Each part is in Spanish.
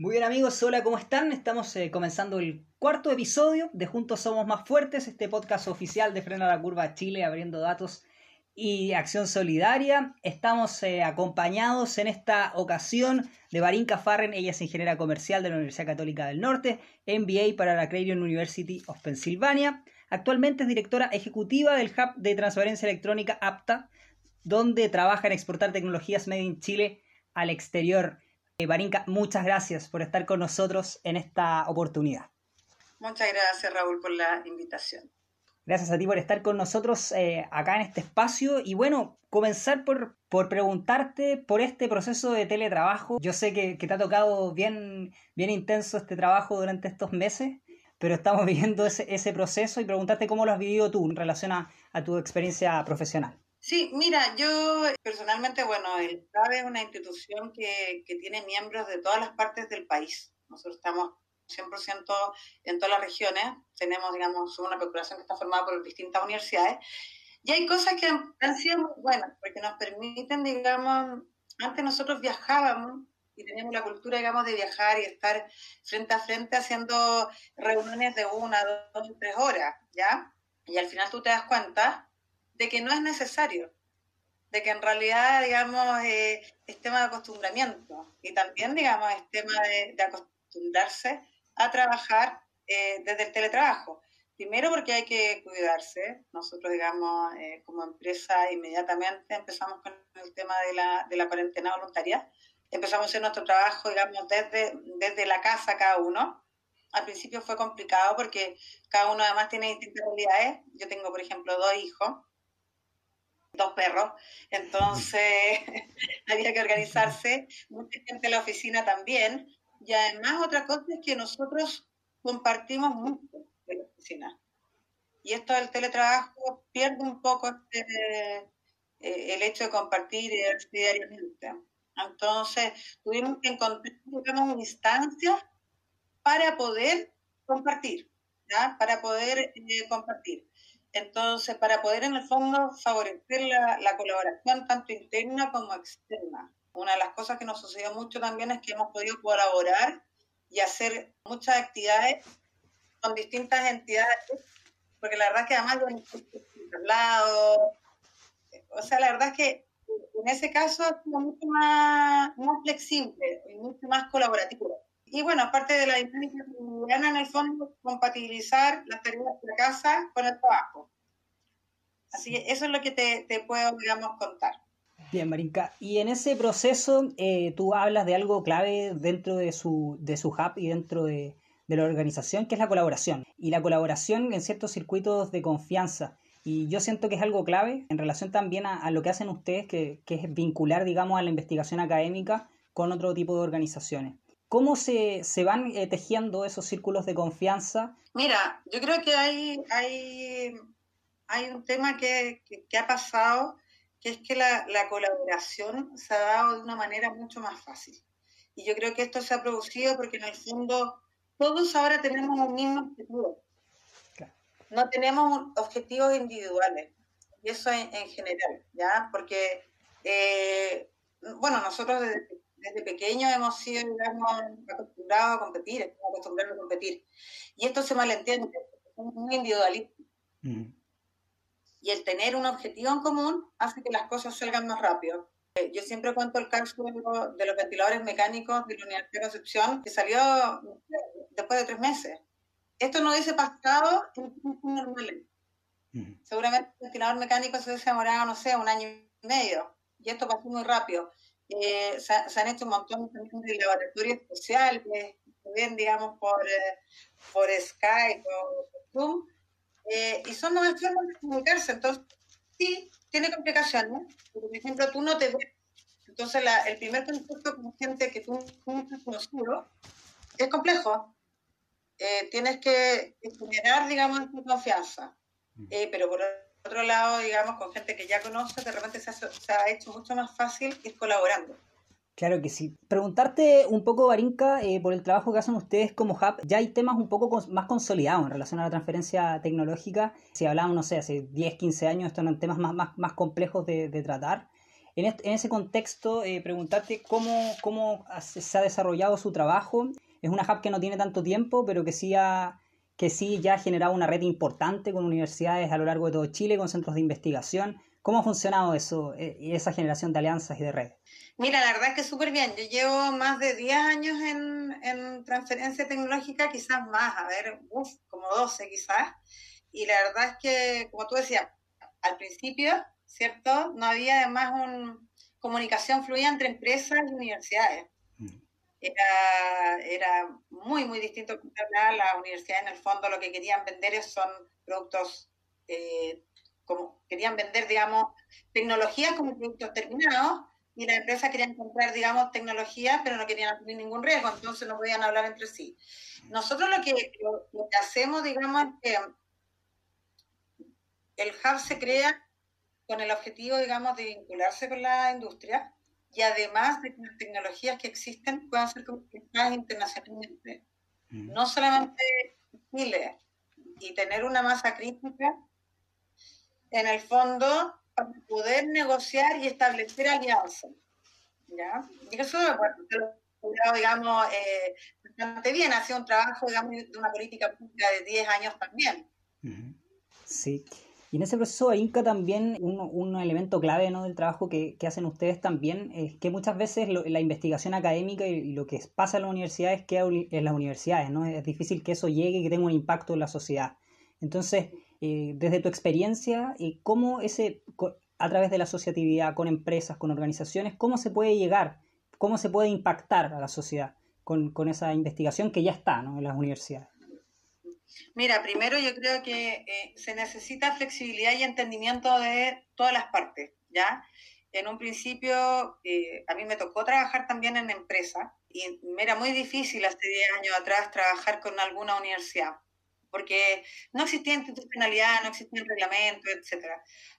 Muy bien amigos, hola, ¿cómo están? Estamos eh, comenzando el cuarto episodio de Juntos Somos Más Fuertes, este podcast oficial de Frena la Curva Chile, abriendo datos y acción solidaria. Estamos eh, acompañados en esta ocasión de Barinka Farren, ella es ingeniera comercial de la Universidad Católica del Norte, MBA para la Creighton University of Pennsylvania. Actualmente es directora ejecutiva del Hub de Transparencia Electrónica APTA, donde trabaja en exportar tecnologías made in Chile al exterior. Barinka, muchas gracias por estar con nosotros en esta oportunidad. Muchas gracias, Raúl, por la invitación. Gracias a ti por estar con nosotros eh, acá en este espacio. Y bueno, comenzar por, por preguntarte por este proceso de teletrabajo. Yo sé que, te ha tocado bien, bien intenso este trabajo durante estos meses, pero estamos viviendo ese, ese proceso y preguntarte cómo lo has vivido tú en relación a tu experiencia profesional. Sí, mira, yo personalmente, bueno, el CABE es una institución que, que tiene miembros de todas las partes del país. Nosotros estamos 100% en todas las regiones. Tenemos, digamos, una corporación que está formada por distintas universidades. Y hay cosas que han, sido muy buenas, porque nos permiten, digamos, antes nosotros viajábamos y teníamos la cultura, digamos, de viajar y estar frente a frente haciendo reuniones de una, dos, tres horas, ¿ya? Y al final tú te das cuenta de que no es necesario, de que en realidad, digamos, eh, es tema de acostumbramiento y también, digamos, es tema de, acostumbrarse a trabajar eh, desde el teletrabajo. Primero porque hay que cuidarse. Nosotros, digamos, eh, como empresa, inmediatamente empezamos con el tema de la, de la cuarentena voluntaria. Empezamos a hacer nuestro trabajo, digamos, desde, desde la casa cada uno. Al principio fue complicado porque cada uno además tiene distintas realidades. Yo tengo, por ejemplo, dos hijos dos perros, entonces había que organizarse, mucha gente en la oficina también, y además otra cosa es que nosotros compartimos mucho en la oficina. Y esto del teletrabajo pierde un poco este, eh, el hecho de compartir diariamente. Entonces tuvimos que encontrar digamos, instancias para poder compartir, para poder eh, compartir. Entonces, para poder en el fondo favorecer la, colaboración tanto interna como externa. Una de las cosas que nos sucedió mucho también es que hemos podido colaborar y hacer muchas actividades con distintas entidades, porque la verdad es que además yo lado, o sea, la verdad es que en ese caso ha sido mucho más, más flexible y mucho más colaborativo. Y bueno, aparte de la dinámica cotidiana, en el fondo, compatibilizar las tareas de la casa con el trabajo. Así que eso es lo que te, te puedo, digamos, contar. Bien, Marinka. Y en ese proceso, eh, tú hablas de algo clave dentro de su, de su hub y dentro de, de la organización, que es la colaboración. Y la colaboración en ciertos circuitos de confianza. Y yo siento que es algo clave en relación también a, a lo que hacen ustedes, que, que, es vincular, digamos, a la investigación académica con otro tipo de organizaciones. ¿Cómo se, se van eh, tejiendo esos círculos de confianza? Mira, yo creo que hay, hay, hay un tema que, que, ha pasado, que es que la, la, colaboración se ha dado de una manera mucho más fácil. Y yo creo que esto se ha producido porque en el fondo todos ahora tenemos un mismo objetivo. No tenemos objetivos individuales. Y eso en, en general, ¿ya? Porque, eh, bueno, nosotros desde desde pequeños hemos sido, acostumbrados a competir, acostumbrados a competir. Y esto se malentiende, somos muy individualistas. Mm. Y el tener un objetivo en común hace que las cosas salgan más rápido. Eh, yo siempre cuento el caso de los ventiladores mecánicos de la Universidad de Concepción, que salió después de tres meses. Esto no hubiese pasado en tiempos normales. Mm. Seguramente el ventilador mecánico se hubiese demorado, no sé, un año y medio. Y esto pasó muy rápido. Eh, se, han hecho un montón de laboratorios especiales, ven, digamos, por, eh, por Skype o Zoom, eh, y son nuevas formas de comunicarse. Entonces, sí, tiene complicaciones. Por ejemplo, tú no te ves. Entonces, la, el primer contacto con gente que tú, no has conocido es complejo. tienes que generar, digamos, tu confianza. Mm. pero por otro lado, digamos, con gente que ya conoce, de repente se ha, hecho mucho más fácil ir colaborando. Claro que sí. Preguntarte un poco, Barinka, eh, por el trabajo que hacen ustedes como Hub, ya hay temas un poco más consolidados en relación a la transferencia tecnológica. Si hablábamos, no sé, hace 10, 15 años, estos eran temas más, más, más complejos de, tratar. En, en ese contexto, eh, preguntarte cómo, cómo se ha desarrollado su trabajo. Es una hub que no tiene tanto tiempo, pero que sí, ha, que sí ya ha generado una red importante con universidades a lo largo de todo Chile, con centros de investigación. ¿Cómo ha funcionado eso, eh, esa generación de alianzas y de redes? Mira, la verdad es que súper bien. Yo llevo más de 10 años en, en, transferencia tecnológica, quizás más, a ver, uf, como 12 quizás. Y la verdad es que, como tú decías, al principio, ¿cierto? No había además una comunicación fluida entre empresas y universidades. Era, era muy, muy distinto. Las universidades en el fondo lo que querían vender son productos, eh, como querían vender, digamos, tecnologías como productos terminados y las empresas querían comprar, digamos, tecnología, pero no querían asumir ningún riesgo, entonces no podían hablar entre sí. Nosotros lo que, lo que hacemos, digamos, es que el hub se crea con el objetivo, digamos, de vincularse con la industria y además de que las tecnologías que existen puedan ser conquistadas internacionalmente. Mm. No solamente Chile, y tener una masa crítica, en el fondo, para poder negociar y establecer alianzas. ¿ya? Y eso, bueno, digamos, eh, bastante bien, ha sido un trabajo, digamos, de una política pública de 10 años también. Sí. Y en ese proceso de Inca también un, un elemento clave ¿no? del trabajo que, que, hacen ustedes también es que muchas veces la investigación académica y, lo que pasa en las universidades queda en las universidades, ¿no? Es difícil que eso llegue y que tenga un impacto en la sociedad. Entonces, eh, desde tu experiencia, eh, ¿cómo ese, a través de la asociatividad, con empresas, con organizaciones, cómo se puede llegar, cómo se puede impactar a la sociedad con, con esa investigación que ya está ¿no? en las universidades? Mira, primero yo creo que eh, se necesita flexibilidad y entendimiento de todas las partes, ¿ya? En un principio, eh, a mí me tocó trabajar también en empresa y me era muy difícil hace 10 años atrás trabajar con alguna universidad, porque no existía institucionalidad, no existía reglamento, etc.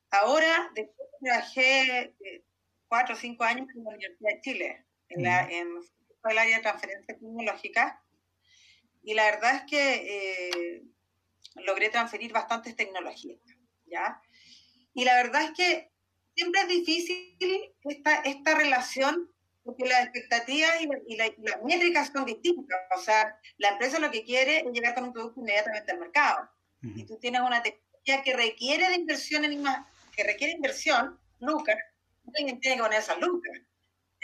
Ahora, después trabajé eh, cuatro o cinco años en la Universidad de Chile, en, la, en el área de transferencia tecnológica, y la verdad es que eh, logré transferir bastantes tecnologías, ¿ya? Y la verdad es que siempre es difícil esta, esta relación porque las expectativas y, las métricas son distintas. O sea, la empresa lo que quiere es llegar con un producto inmediatamente al mercado. Y tú tienes una tecnología que requiere de inversión en que requiere inversión, lucas, alguien tiene que poner esas lucas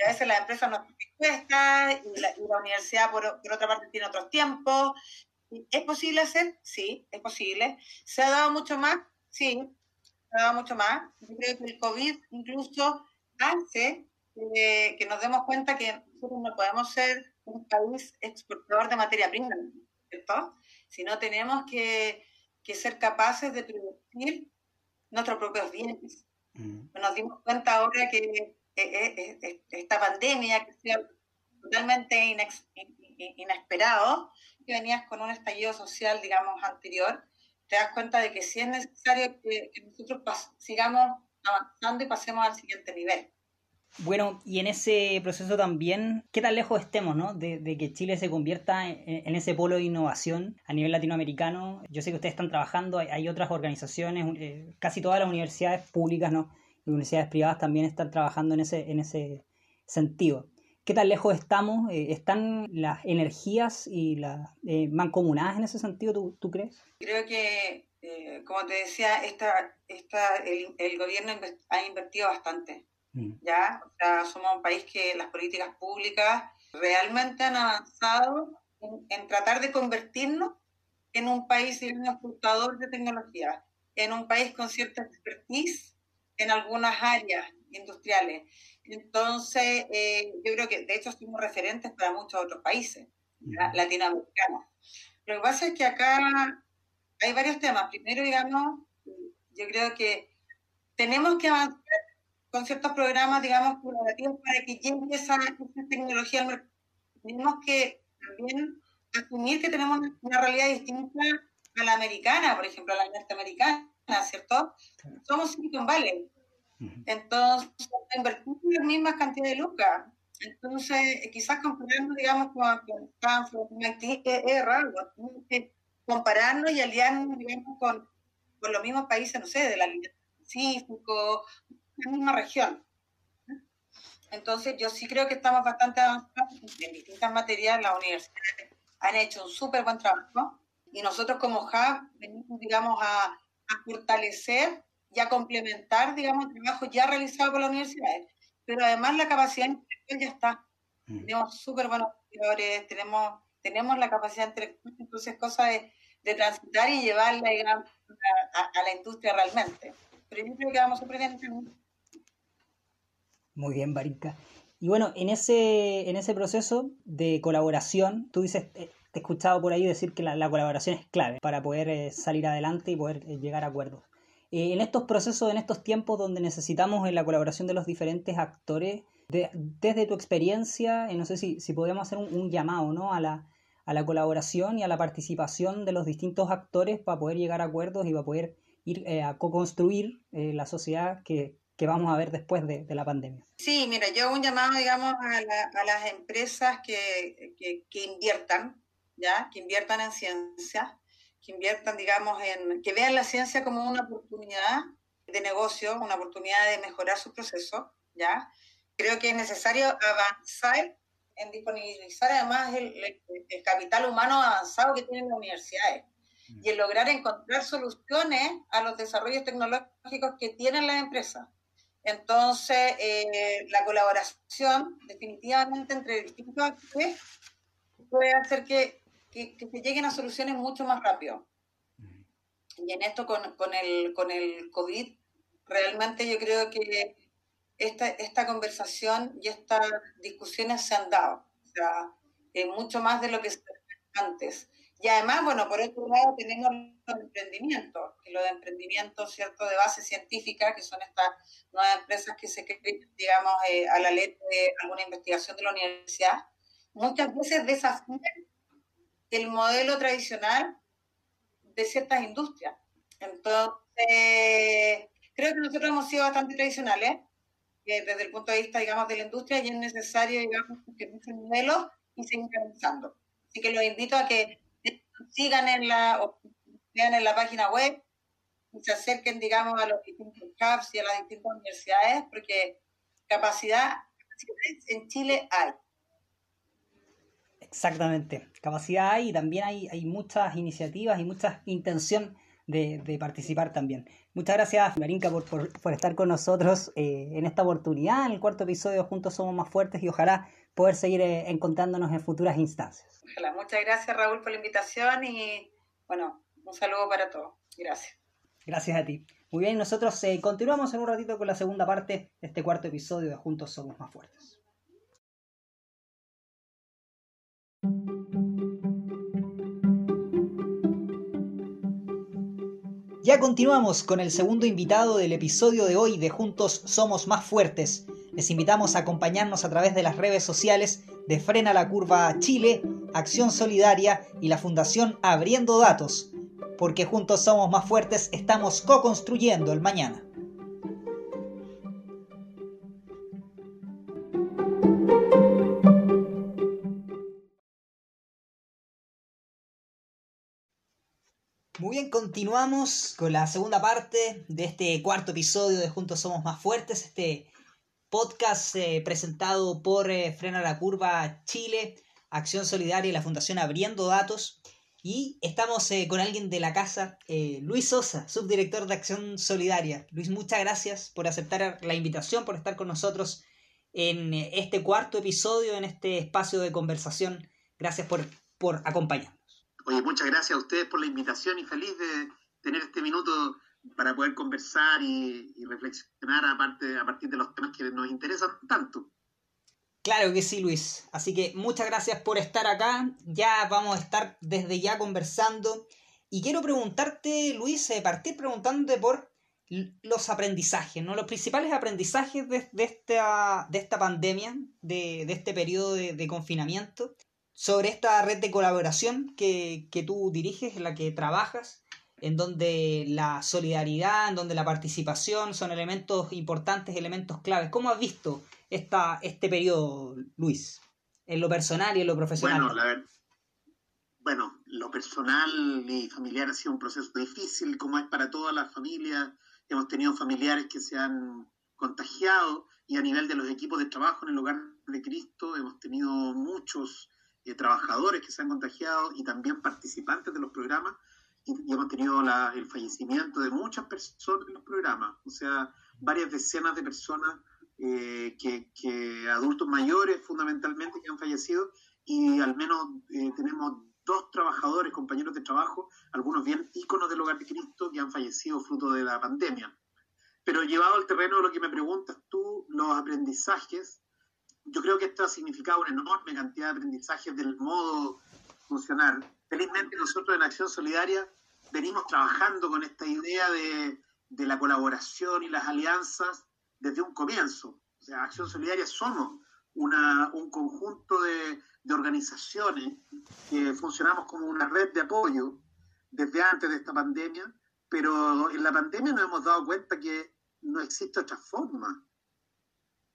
a veces las empresas no y la, y la universidad, por, otra parte, tiene otros tiempos. ¿Es posible hacer? Sí, es posible. ¿Se ha dado mucho más? Sí, se ha dado mucho más. Yo creo que el COVID incluso hace que nos demos cuenta que nosotros no podemos ser un país exportador de materia prima, ¿cierto? Sino tenemos que, que ser capaces de producir nuestros propios bienes. Mm. Nos dimos cuenta ahora que esta pandemia que sea totalmente inesperado, que venías con un estallido social, digamos, anterior, te das cuenta de que sí es necesario que, nosotros sigamos avanzando y pasemos al siguiente nivel. Bueno, y en ese proceso también, ¿qué tan lejos estemos, no? De, que Chile se convierta en, ese polo de innovación a nivel latinoamericano. Yo sé que ustedes están trabajando, hay, otras organizaciones, eh, casi todas las universidades públicas, ¿no? Universidades privadas también están trabajando en ese, en ese sentido. ¿Qué tan lejos estamos? Eh, ¿Están las energías y las eh, mancomunadas en ese sentido, ¿tú, tú crees? Creo que, eh, como te decía, esta, esta, el, el, gobierno ha invertido bastante. Mm. ¿ya? O sea, somos un país que las políticas públicas realmente han avanzado en, en tratar de convertirnos en un país exportador de tecnología, en un país con cierta expertise en algunas áreas industriales. Entonces, eh, yo creo que de hecho somos referentes para muchos otros países latinoamericanos. Lo que pasa es que acá hay varios temas. Primero, digamos, yo creo que tenemos que avanzar con ciertos programas, digamos, para que llegue esa, esa tecnología al mercado. Tenemos que también asumir que tenemos una realidad distinta a la americana, por ejemplo, a la norteamericana ¿cierto? Somos Silicon Valley. Entonces, invertimos la misma cantidad de lucas. Entonces, quizás comparando, digamos, con, Stanford, es, raro. compararnos y aliarnos, digamos, con, con los mismos países, no sé, de la línea Pacífico, la misma región. Entonces, yo sí creo que estamos bastante avanzados en distintas materias. Las universidades han hecho un súper buen trabajo y nosotros como Hub venimos, digamos, a, a, fortalecer y a complementar, digamos, el trabajo ya realizado por las universidades. Pero además la capacidad intelectual ya está. Mm. Tenemos súper buenos estudiadores, tenemos, tenemos la capacidad intelectual, entonces cosa de, de transitar y llevarla, digamos, a, a, la industria realmente. Pero yo creo que vamos súper bien. Muy bien, Barinka. Y bueno, en ese, en ese proceso de colaboración, tú dices, eh, te he escuchado por ahí decir que la, colaboración es clave para poder eh, salir adelante y poder eh, llegar a acuerdos. en estos procesos, en estos tiempos donde necesitamos la colaboración de los diferentes actores, desde tu experiencia, no sé si, si podemos hacer un, llamado ¿no? a, la, a la colaboración y a la participación de los distintos actores para poder llegar a acuerdos y para poder ir a co-construir la sociedad que, que vamos a ver después de, de, la pandemia. Sí, mira, yo hago un llamado, digamos, a, a las empresas que, que, que, inviertan, ¿ya? Que inviertan en ciencia, que inviertan, digamos, en, que vean la ciencia como una oportunidad de negocio, una oportunidad de mejorar su proceso, ¿ya? Creo que es necesario avanzar en disponibilizar además el, el capital humano avanzado que tienen las universidades mm. y en lograr encontrar soluciones a los desarrollos tecnológicos que tienen las empresas. Entonces, eh, la colaboración definitivamente entre distintos actores puede hacer que, que, se lleguen a soluciones mucho más rápido. Y en esto con, con, el, con el COVID, realmente yo creo que esta, esta conversación y estas discusiones se han dado. O sea, eh, mucho más de lo que antes. Y además, bueno, por otro lado tenemos los emprendimientos, que los emprendimientos, ¿cierto?, de base científica, que son estas nuevas empresas que se creen, digamos, eh, a la letra de alguna investigación de la universidad, muchas veces desafían el modelo tradicional de ciertas industrias. Entonces, creo que nosotros hemos sido bastante tradicionales eh, desde el punto de vista, digamos, de la industria y es necesario, digamos, que ese modelo y seguir avanzando. Así que los invito a que sigan en la, o vean en la página web y se acerquen, digamos, a los distintos hubs y a las distintas universidades, porque capacidad en Chile hay. Exactamente, capacidad hay y también hay, hay muchas iniciativas y mucha intención de, de, participar también. Muchas gracias, Marinka, por, por, por estar con nosotros eh, en esta oportunidad, en el cuarto episodio Juntos Somos Más Fuertes y ojalá poder seguir eh, encontrándonos en futuras instancias. Ojalá. Muchas gracias, Raúl, por la invitación y, bueno, un saludo para todos. Gracias. Gracias a ti. Muy bien, nosotros eh, continuamos en un ratito con la segunda parte de este cuarto episodio de Juntos Somos Más Fuertes. Ya continuamos con el segundo invitado del episodio de hoy de Juntos Somos Más Fuertes. Les invitamos a acompañarnos a través de las redes sociales de Frena la Curva Chile, Acción Solidaria y la Fundación Abriendo Datos, porque juntos somos más fuertes, estamos co-construyendo el mañana. Muy bien, continuamos con la segunda parte de este cuarto episodio de Juntos Somos Más Fuertes, este podcast eh, presentado por eh, Frena la Curva Chile, Acción Solidaria y la Fundación Abriendo Datos. Y estamos eh, con alguien de la casa, Luis Sosa, subdirector de Acción Solidaria. Luis, muchas gracias por aceptar la invitación, por estar con nosotros en este cuarto episodio, en este espacio de conversación. Gracias por, por acompañarnos. Oye, muchas gracias a ustedes por la invitación y feliz de tener este minuto para poder conversar y, reflexionar aparte, a partir de los temas que nos interesan tanto. Claro que sí, Luis. Así que muchas gracias por estar acá. Ya vamos a estar desde ya conversando. Y quiero preguntarte, Luis, eh, partir preguntándote por los aprendizajes, ¿no? Los principales aprendizajes de, esta, de esta pandemia, de, este periodo de, confinamiento sobre esta red de colaboración que, tú diriges, en la que trabajas, en donde la solidaridad, en donde la participación son elementos importantes, elementos claves. ¿Cómo has visto esta, este periodo, Luis, en lo personal y en lo profesional? Bueno, la bueno, lo personal y familiar ha sido un proceso difícil, como es para todas las familias. Hemos tenido familiares que se han contagiado y a nivel de los equipos de trabajo en el hogar de Cristo hemos tenido muchos eh, trabajadores que se han contagiado y también participantes de los programas y, hemos tenido el fallecimiento de muchas personas en los programas, o sea, varias decenas de personas, eh, que, adultos mayores fundamentalmente que han fallecido y al menos eh, tenemos dos trabajadores, compañeros de trabajo, algunos bien íconos del hogar de Cristo que han fallecido fruto de la pandemia. Pero llevado al terreno de lo que me preguntas tú, los aprendizajes, yo creo que esto ha significado una enorme cantidad de aprendizajes del modo funcionar. Felizmente nosotros en Acción Solidaria venimos trabajando con esta idea de, de la colaboración y las alianzas desde un comienzo. O sea, Acción Solidaria somos una, un conjunto de, de organizaciones que funcionamos como una red de apoyo desde antes de esta pandemia, pero en la pandemia nos hemos dado cuenta que no existe otra forma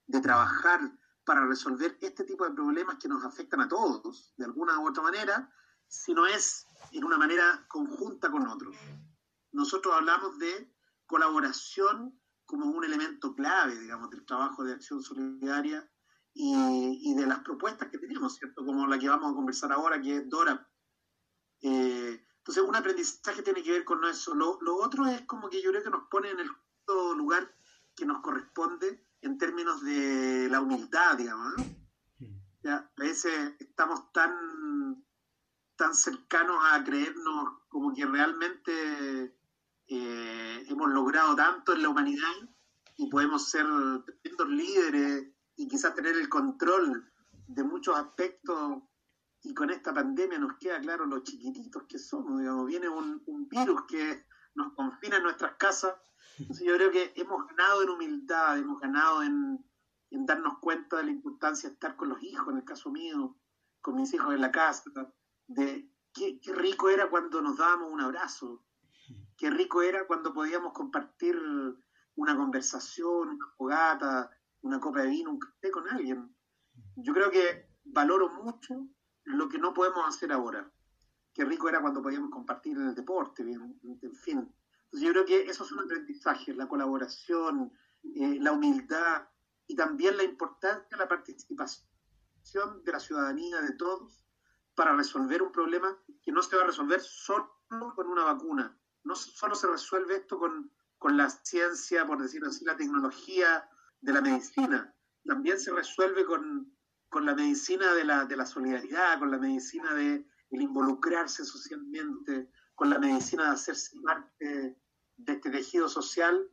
de trabajar para resolver este tipo de problemas que nos afectan a todos, de alguna u otra manera, si no es en una manera conjunta con otros. Nosotros hablamos de colaboración como un elemento clave, digamos, del trabajo de acción solidaria y, de las propuestas que tenemos, ¿cierto? Como la que vamos a conversar ahora, que es Dora. Eh, entonces, un aprendizaje tiene que ver con eso. Lo, lo, otro es como que yo creo que nos pone en el lugar que nos corresponde en términos de la humildad, digamos. Ya, a veces estamos tan, tan cercanos a creernos como que realmente eh, hemos logrado tanto en la humanidad y podemos ser tremendos líderes y quizás tener el control de muchos aspectos y con esta pandemia nos queda claro lo chiquititos que somos, digamos, viene un, un virus que nos confina en nuestras casas yo creo que hemos ganado en humildad, hemos ganado en, darnos cuenta de la importancia de estar con los hijos, en el caso mío, con mis hijos en la casa, de qué, qué rico era cuando nos dábamos un abrazo, qué rico era cuando podíamos compartir una conversación, una fogata, una copa de vino, un café con alguien. Yo creo que valoro mucho lo que no podemos hacer ahora. Qué rico era cuando podíamos compartir en el deporte, en fin yo creo que esos son aprendizajes, la colaboración, eh, la humildad y también la importancia de la participación de la ciudadanía, de todos, para resolver un problema que no se va a resolver solo con una vacuna. No solo se resuelve esto con, con la ciencia, por decirlo así, la tecnología de la medicina. También se resuelve con, con la medicina de la, de la solidaridad, con la medicina de el involucrarse socialmente, con la medicina de hacerse parte de este tejido social.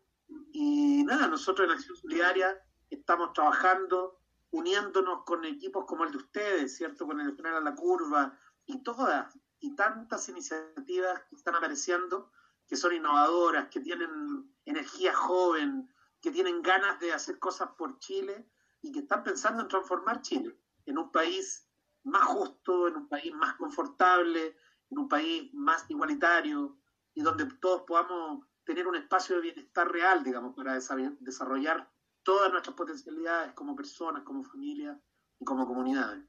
Y nada, nosotros en Acción Solidaria estamos trabajando, uniéndonos con equipos como el de ustedes, ¿cierto? Con el Frenar a la Curva y todas y tantas iniciativas que están apareciendo, que son innovadoras, que tienen energía joven, que tienen ganas de hacer cosas por Chile y que están pensando en transformar Chile en un país más justo, en un país más confortable, en un país más igualitario y donde todos podamos tener un espacio de bienestar real, digamos, para desarrollar todas nuestras potencialidades como personas, como familia y como comunidades.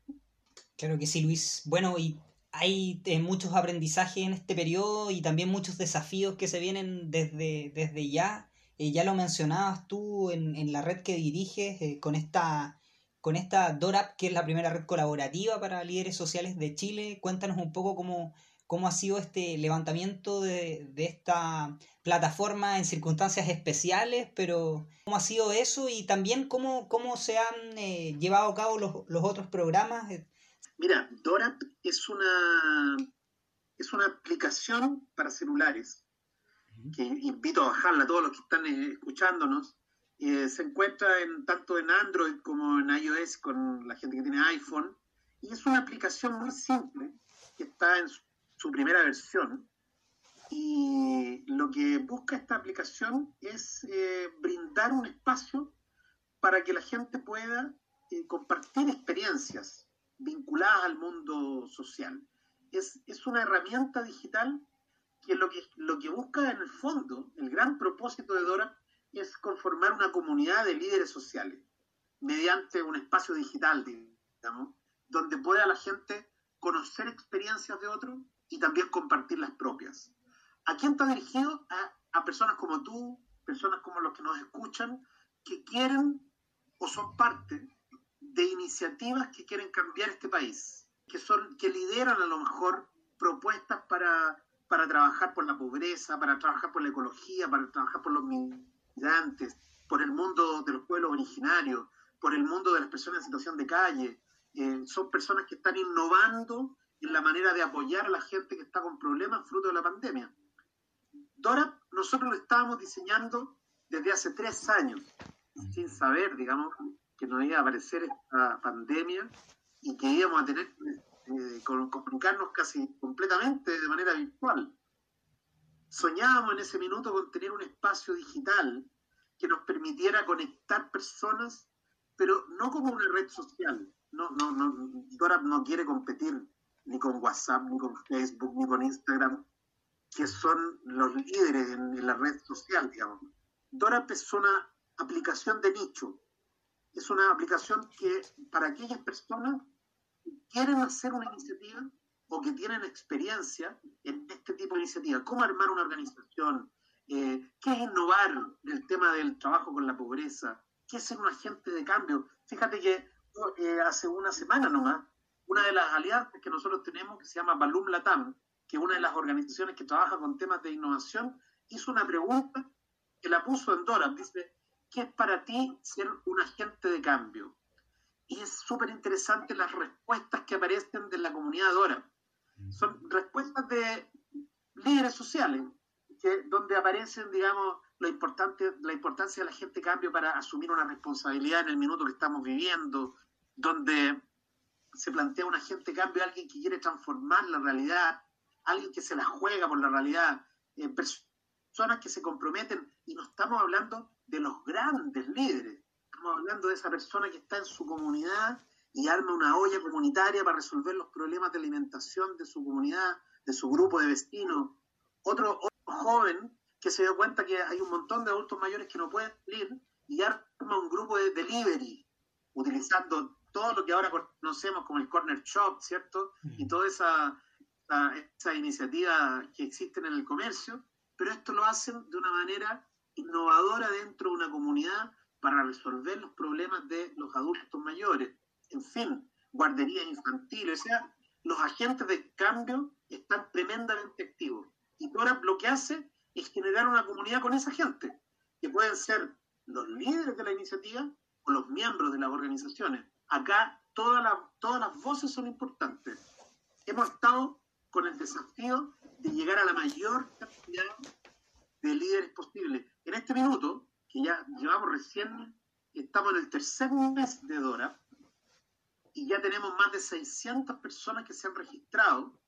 Claro que sí, Luis. Bueno, y hay eh, muchos aprendizajes en este periodo y también muchos desafíos que se vienen desde, desde ya. Eh, ya lo mencionabas tú en, la red que diriges eh, con esta con esta DORAP, que es la primera red colaborativa para líderes sociales de Chile. Cuéntanos un poco cómo, cómo ha sido este levantamiento de, esta plataforma en circunstancias especiales, pero cómo ha sido eso y también cómo, cómo se han eh, llevado a cabo los, otros programas. Mira, DORAP es una, es una aplicación para celulares que invito a bajarla a todos los que están eh, escuchándonos. Eh, se encuentra en, tanto en Android como en iOS con la gente que tiene iPhone. Y es una aplicación muy simple que está en su su primera versión. Y lo que busca esta aplicación es eh, brindar un espacio para que la gente pueda eh, compartir experiencias vinculadas al mundo social. Es, es, una herramienta digital que lo, que lo que busca en el fondo, el gran propósito de Dora, es conformar una comunidad de líderes sociales mediante un espacio digital, digamos, donde pueda la gente conocer experiencias de otros y también compartir las propias. ¿A quién está dirigido? A, personas como tú, personas como los que nos escuchan, que quieren o son parte de iniciativas que quieren cambiar este país, que, son, que lideran a lo mejor propuestas para, para trabajar por la pobreza, para trabajar por la ecología, para trabajar por los migrantes, por el mundo de los pueblos originarios, por el mundo de las personas en situación de calle. Eh, son personas que están innovando en la manera de apoyar a la gente que está con problemas fruto de la pandemia. Dora, nosotros lo estábamos diseñando desde hace tres años, sin saber, digamos, que nos iba a aparecer esta pandemia y que íbamos a tener que eh, comunicarnos casi completamente de manera virtual. Soñábamos en ese minuto con tener un espacio digital que nos permitiera conectar personas, pero no como una red social. No, no, no, Dora no quiere competir ni con WhatsApp, ni con Facebook, ni con Instagram, que son los líderes en, la red social, digamos. Dora es una aplicación de nicho. Es una aplicación que para aquellas personas quieren hacer una iniciativa o que tienen experiencia en este tipo de iniciativa, cómo armar una organización, eh, qué es innovar en el tema del trabajo con la pobreza, qué es ser un agente de cambio. Fíjate que eh, hace una semana nomás una de las alianzas que nosotros tenemos, que se llama Balum Latam, que es una de las organizaciones que trabaja con temas de innovación, hizo una pregunta que la puso en Dora. Dice, ¿qué es para ti ser un agente de cambio? Y es súper interesante las respuestas que aparecen de la comunidad Dora. Son respuestas de líderes sociales, que, donde aparecen, digamos, lo importante, la importancia de la gente cambio para asumir una responsabilidad en el minuto que estamos viviendo, donde se plantea un agente cambio, alguien que quiere transformar la realidad, alguien que se la juega por la realidad, eh, personas que se comprometen, y no estamos hablando de los grandes líderes, estamos hablando de esa persona que está en su comunidad y arma una olla comunitaria para resolver los problemas de alimentación de su comunidad, de su grupo de vecinos. Otro, joven que se dio cuenta que hay un montón de adultos mayores que no pueden salir y arma un grupo de delivery, utilizando todo lo que ahora conocemos como el corner shop, ¿cierto? Y toda esa, esa, iniciativa que existen en el comercio, pero esto lo hacen de una manera innovadora dentro de una comunidad para resolver los problemas de los adultos mayores. En fin, guarderías infantiles, los agentes de cambio están tremendamente activos. Y ahora lo que hace es generar una comunidad con esa gente, que pueden ser los líderes de la iniciativa o los miembros de las organizaciones acá todas las voces son importantes. Hemos estado con el desafío de llegar a la mayor cantidad de líderes posible. En este minuto, que ya llevamos recién, estamos en el tercer mes de Dora, y ya tenemos más de 600 personas que se han registrado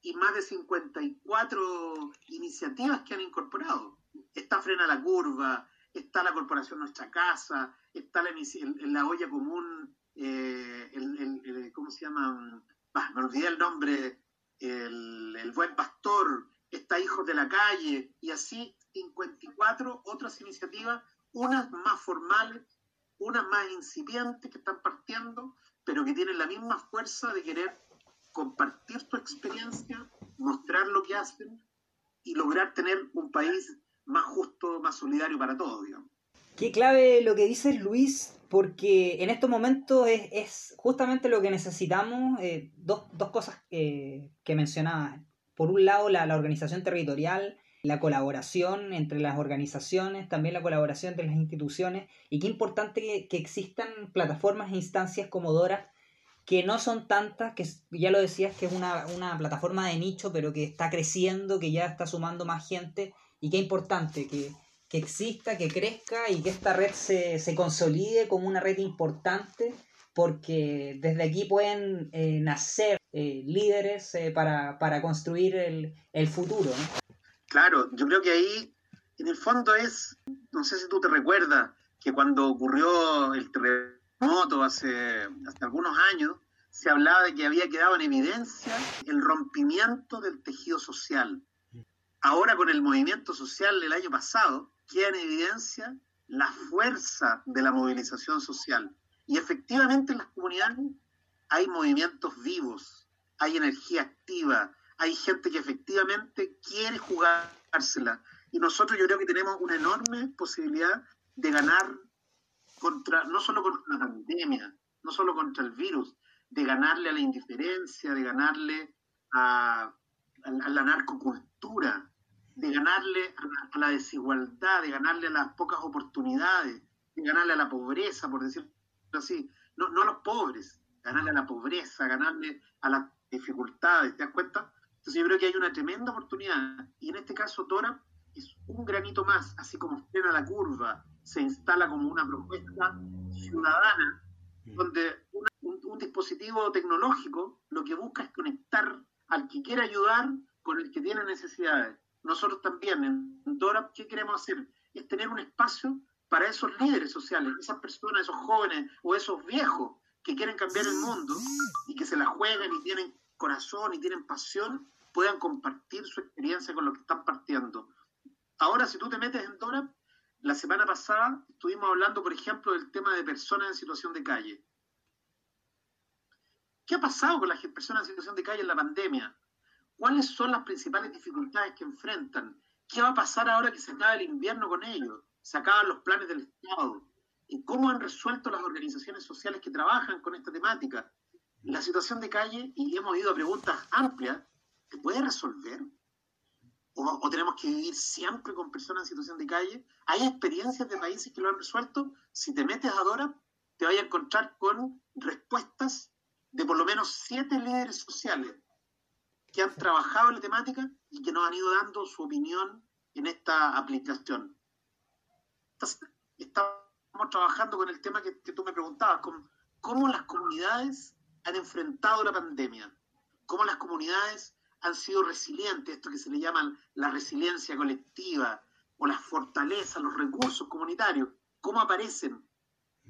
y más de 54 iniciativas que han incorporado. Está Frena la Curva, está la Corporación Nuestra Casa, está la, la olla común eh, el, ¿cómo se llama? me olvidé el nombre, el, Buen Pastor, está Hijos de la Calle, y así 54 otras iniciativas, unas más formales, unas más incipientes que están partiendo, pero que tienen la misma fuerza de querer compartir su experiencia, mostrar lo que hacen y lograr tener un país más justo, más solidario para todos, digamos. Qué clave lo que dices, Luis, porque en estos momentos es, justamente lo que necesitamos, eh, dos, cosas que, que mencionabas. Por un lado, la, organización territorial, la colaboración entre las organizaciones, también la colaboración entre las instituciones, y qué importante que, existan plataformas e instancias como Dora, que no son tantas, que ya lo decías, que es una, una plataforma de nicho, pero que está creciendo, que ya está sumando más gente, y qué importante que que exista, que crezca y que esta red se, se consolide como una red importante porque desde aquí pueden eh, nacer eh, líderes eh, para, para, construir el, el futuro. Claro, yo creo que ahí en el fondo es, no sé si tú te recuerdas, que cuando ocurrió el terremoto hace, hace algunos años, se hablaba de que había quedado en evidencia el rompimiento del tejido social. Ahora con el movimiento social del año pasado, queda en evidencia la fuerza de la movilización social. Y efectivamente en las comunidades hay movimientos vivos, hay energía activa, hay gente que efectivamente quiere jugársela. Y nosotros yo creo que tenemos una enorme posibilidad de ganar contra, no solo contra la pandemia, no solo contra el virus, de ganarle a la indiferencia, de ganarle a, la narcocultura, de ganarle a la, desigualdad, de ganarle a las pocas oportunidades, de ganarle a la pobreza, por decirlo así. No, no a los pobres, ganarle a la pobreza, ganarle a las dificultades, ¿te das cuenta? Entonces yo creo que hay una tremenda oportunidad. Y en este caso, Tora es un granito más, así como frena la curva, se instala como una propuesta ciudadana, mm. donde un, dispositivo tecnológico lo que busca es conectar al que quiere ayudar con el que tiene necesidades. Nosotros también en Dora, ¿qué queremos hacer? Es tener un espacio para esos líderes sociales, esas personas, esos jóvenes o esos viejos que quieren cambiar el mundo y que se la juegan y tienen corazón y tienen pasión, puedan compartir su experiencia con lo que están partiendo. Ahora, si tú te metes en Dora, la semana pasada estuvimos hablando, por ejemplo, del tema de personas en situación de calle. ¿Qué ha pasado con las personas en situación de calle en la pandemia? ¿Cuáles son las principales dificultades que enfrentan? ¿Qué va a pasar ahora que se acaba el invierno con ellos? Se acaban los planes del Estado. ¿Y cómo han resuelto las organizaciones sociales que trabajan con esta temática? La situación de calle, y hemos ido a preguntas amplias, ¿se puede resolver? ¿O, tenemos que vivir siempre con personas en situación de calle? Hay experiencias de países que lo han resuelto. Si te metes a Dora, te vas a encontrar con respuestas de por lo menos siete líderes sociales que han trabajado en la temática y que nos han ido dando su opinión en esta aplicación. estamos trabajando con el tema que, que tú me preguntabas, con cómo las comunidades han enfrentado la pandemia, cómo las comunidades han sido resilientes, esto que se le llama la resiliencia colectiva, o las fortalezas, los recursos comunitarios, cómo aparecen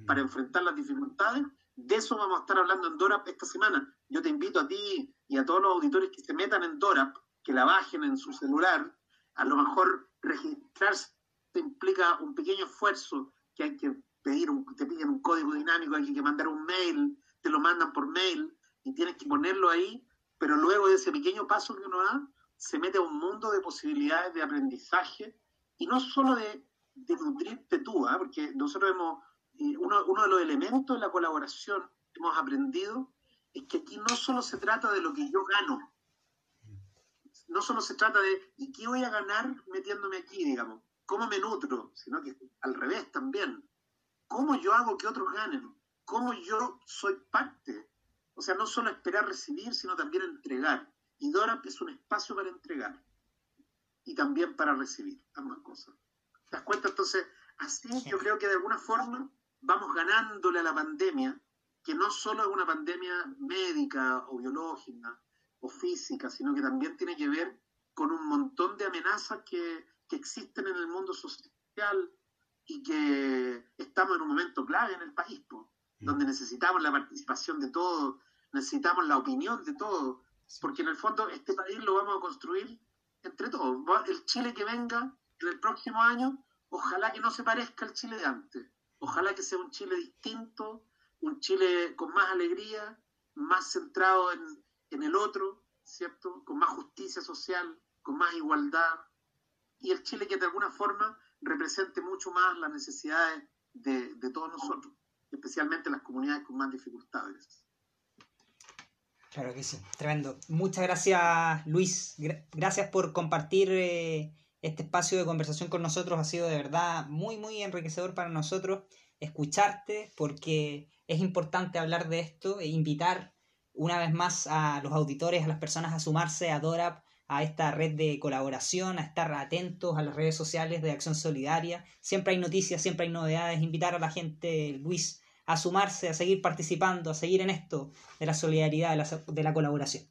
para mm. enfrentar las dificultades. De eso vamos a estar hablando en DORAP esta semana. Yo te invito a ti y a todos los auditores que se metan en DORAP, que la bajen en su celular. A lo mejor registrarse implica un pequeño esfuerzo que hay que pedir, un, te piden un código dinámico, hay que mandar un mail, te lo mandan por mail y tienes que ponerlo ahí pero luego de ese pequeño paso que uno da, se mete a un mundo de posibilidades de aprendizaje y no solo de, de nutrirte tú, ¿ah? porque nosotros hemos, eh, uno, uno de los elementos de la colaboración que hemos aprendido es que aquí no solo se trata de lo que yo gano, no solo se trata de ¿y qué voy a ganar metiéndome aquí, digamos? ¿Cómo me nutro? Sino que al revés también. ¿Cómo yo hago que otros ganen? ¿Cómo yo soy parte o sea, no solo esperar recibir, sino también entregar. Y DORAP es un espacio para entregar y también para recibir, ambas cosas. ¿Te das cuenta? Entonces, así yo creo que de alguna forma vamos ganándole a la pandemia, que no solo es una pandemia médica o biológica o física, sino que también tiene que ver con un montón de amenazas que, que existen en el mundo social y que estamos en un momento clave en el país donde necesitamos la participación de todos, necesitamos la opinión de todos, porque en el fondo este país lo vamos a construir entre todos. El Chile que venga en el próximo año, ojalá que no se parezca al Chile de antes, ojalá que sea un Chile distinto, un Chile con más alegría, más centrado en, el otro, ¿cierto? Con más justicia social, con más igualdad, y el Chile que de alguna forma represente mucho más las necesidades de todos nosotros especialmente las comunidades con más dificultades. Claro que sí, tremendo. Muchas gracias Luis, gracias por compartir eh, este espacio de conversación con nosotros, ha sido de verdad muy, muy enriquecedor para nosotros escucharte porque es importante hablar de esto e invitar una vez más a los auditores, a las personas a sumarse a DORAP, a esta red de colaboración, a estar atentos a las redes sociales de Acción Solidaria. Siempre hay noticias, siempre hay novedades. Invitar a la gente, Luis, a sumarse, a seguir participando, a seguir en esto de la solidaridad, de la, de la colaboración.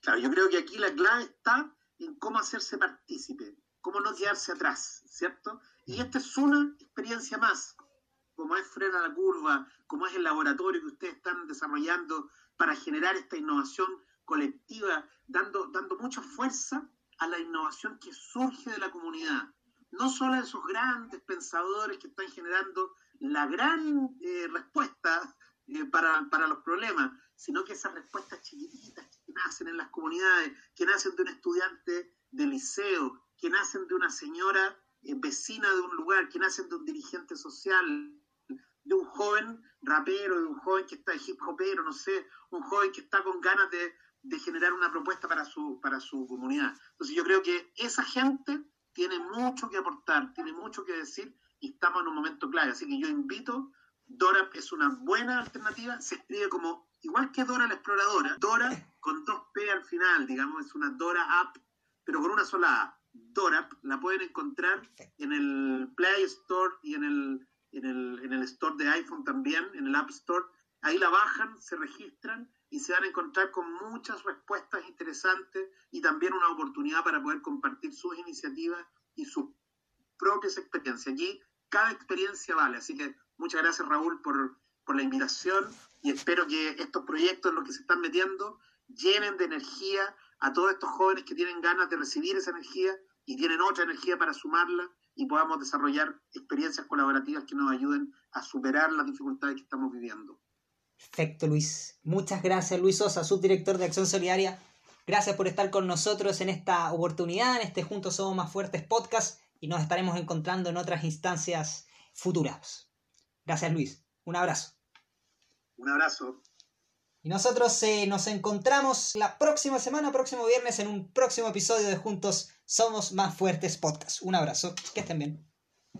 Claro, yo creo que aquí la clave está en cómo hacerse partícipe, cómo no quedarse atrás, ¿cierto? Y esta es una experiencia más, como es Frena la Curva, como es el laboratorio que ustedes están desarrollando para generar esta innovación colectiva, dando, dando mucha fuerza a la innovación que surge de la comunidad. No solo a esos grandes pensadores que están generando la gran eh, respuesta eh, para, para, los problemas, sino que esas respuestas chiquititas que nacen en las comunidades, que nacen de un estudiante de liceo, que nacen de una señora eh, vecina de un lugar, que nacen de un dirigente social, de un joven rapero, de un joven que está hip hopero, no sé, un joven que está con ganas de, de generar una propuesta para su, para su comunidad. Entonces yo creo que esa gente tiene mucho que aportar, tiene mucho que decir y estamos en un momento clave. Así que yo invito, Dora es una buena alternativa, se escribe como, igual que Dora la exploradora, Dora con dos P al final, digamos, es una Dora App, pero con una sola A. Dora la pueden encontrar en el Play Store y en el, en el, en el Store de iPhone también, en el App Store. Ahí la bajan, se registran y se van a encontrar con muchas respuestas interesantes y también una oportunidad para poder compartir sus iniciativas y sus propias experiencias. Allí cada experiencia vale, así que muchas gracias Raúl por, por la invitación y espero que estos proyectos en los que se están metiendo llenen de energía a todos estos jóvenes que tienen ganas de recibir esa energía y tienen otra energía para sumarla y podamos desarrollar experiencias colaborativas que nos ayuden a superar las dificultades que estamos viviendo. Perfecto, Luis. Muchas gracias, Luis Sosa, subdirector de Acción Solidaria. Gracias por estar con nosotros en esta oportunidad, en este Juntos Somos Más Fuertes podcast y nos estaremos encontrando en otras instancias futuras. Gracias, Luis. Un abrazo. Un abrazo. Y nosotros eh, nos encontramos la próxima semana, próximo viernes, en un próximo episodio de Juntos Somos Más Fuertes Podcast. Un abrazo. Que estén bien.